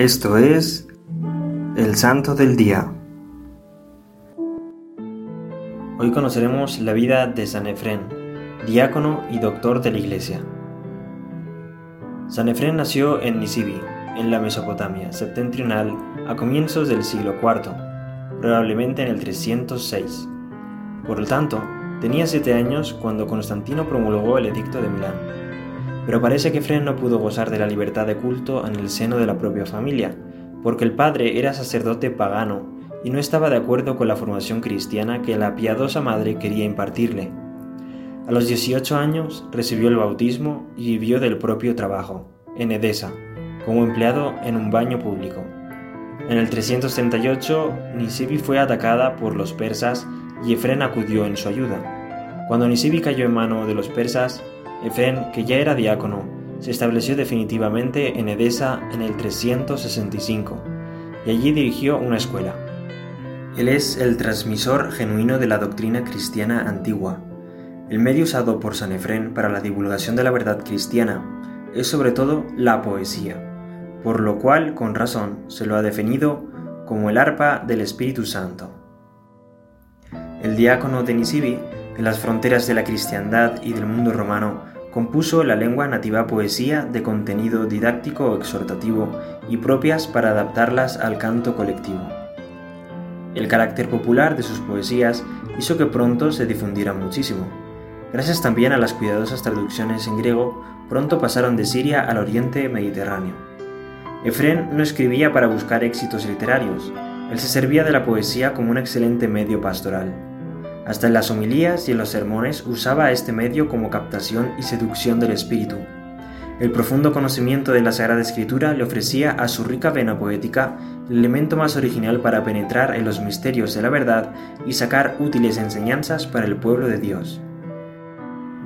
Esto es el Santo del Día. Hoy conoceremos la vida de San Efrén, diácono y doctor de la Iglesia. San Efrén nació en Nisibi, en la Mesopotamia septentrional, a comienzos del siglo IV, probablemente en el 306. Por lo tanto, tenía siete años cuando Constantino promulgó el Edicto de Milán pero parece que Fren no pudo gozar de la libertad de culto en el seno de la propia familia, porque el padre era sacerdote pagano y no estaba de acuerdo con la formación cristiana que la piadosa madre quería impartirle. A los 18 años recibió el bautismo y vivió del propio trabajo, en Edesa, como empleado en un baño público. En el 338, Nisibi fue atacada por los persas y Efren acudió en su ayuda. Cuando Nisibi cayó en mano de los persas, Efren, que ya era diácono, se estableció definitivamente en Edesa en el 365 y allí dirigió una escuela. Él es el transmisor genuino de la doctrina cristiana antigua. El medio usado por San Efrén para la divulgación de la verdad cristiana es sobre todo la poesía, por lo cual, con razón, se lo ha definido como el arpa del Espíritu Santo. El diácono de Nisibi, en las fronteras de la cristiandad y del mundo romano, compuso la lengua nativa poesía de contenido didáctico o exhortativo y propias para adaptarlas al canto colectivo. El carácter popular de sus poesías hizo que pronto se difundieran muchísimo. Gracias también a las cuidadosas traducciones en griego, pronto pasaron de Siria al oriente mediterráneo. Efrén no escribía para buscar éxitos literarios, él se servía de la poesía como un excelente medio pastoral. Hasta en las homilías y en los sermones usaba este medio como captación y seducción del espíritu. El profundo conocimiento de la Sagrada Escritura le ofrecía a su rica vena poética el elemento más original para penetrar en los misterios de la verdad y sacar útiles enseñanzas para el pueblo de Dios.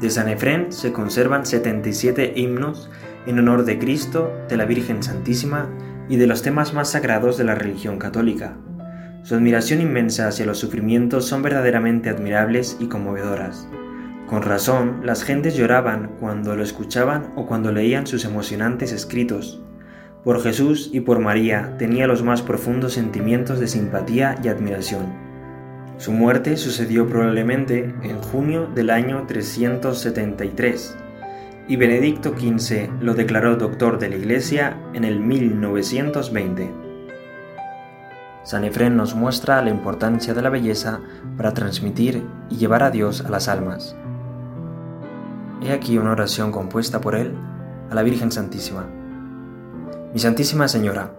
De San Efrén se conservan 77 himnos en honor de Cristo, de la Virgen Santísima y de los temas más sagrados de la religión católica. Su admiración inmensa hacia los sufrimientos son verdaderamente admirables y conmovedoras. Con razón, las gentes lloraban cuando lo escuchaban o cuando leían sus emocionantes escritos. Por Jesús y por María tenía los más profundos sentimientos de simpatía y admiración. Su muerte sucedió probablemente en junio del año 373 y Benedicto XV lo declaró doctor de la Iglesia en el 1920. San Efrén nos muestra la importancia de la belleza para transmitir y llevar a Dios a las almas. He aquí una oración compuesta por él a la Virgen Santísima. Mi Santísima Señora,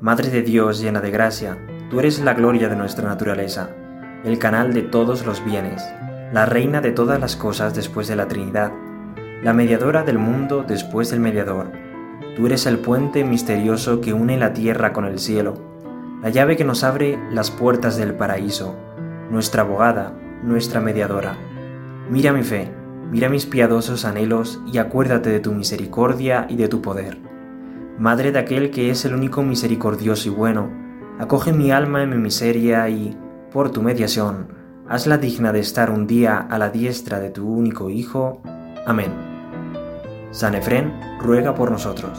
Madre de Dios llena de gracia, tú eres la gloria de nuestra naturaleza, el canal de todos los bienes, la reina de todas las cosas después de la Trinidad, la mediadora del mundo después del mediador. Tú eres el puente misterioso que une la tierra con el cielo la llave que nos abre las puertas del paraíso, nuestra abogada, nuestra mediadora. Mira mi fe, mira mis piadosos anhelos y acuérdate de tu misericordia y de tu poder. Madre de aquel que es el único misericordioso y bueno, acoge mi alma en mi miseria y, por tu mediación, hazla digna de estar un día a la diestra de tu único Hijo. Amén. San Efrén ruega por nosotros.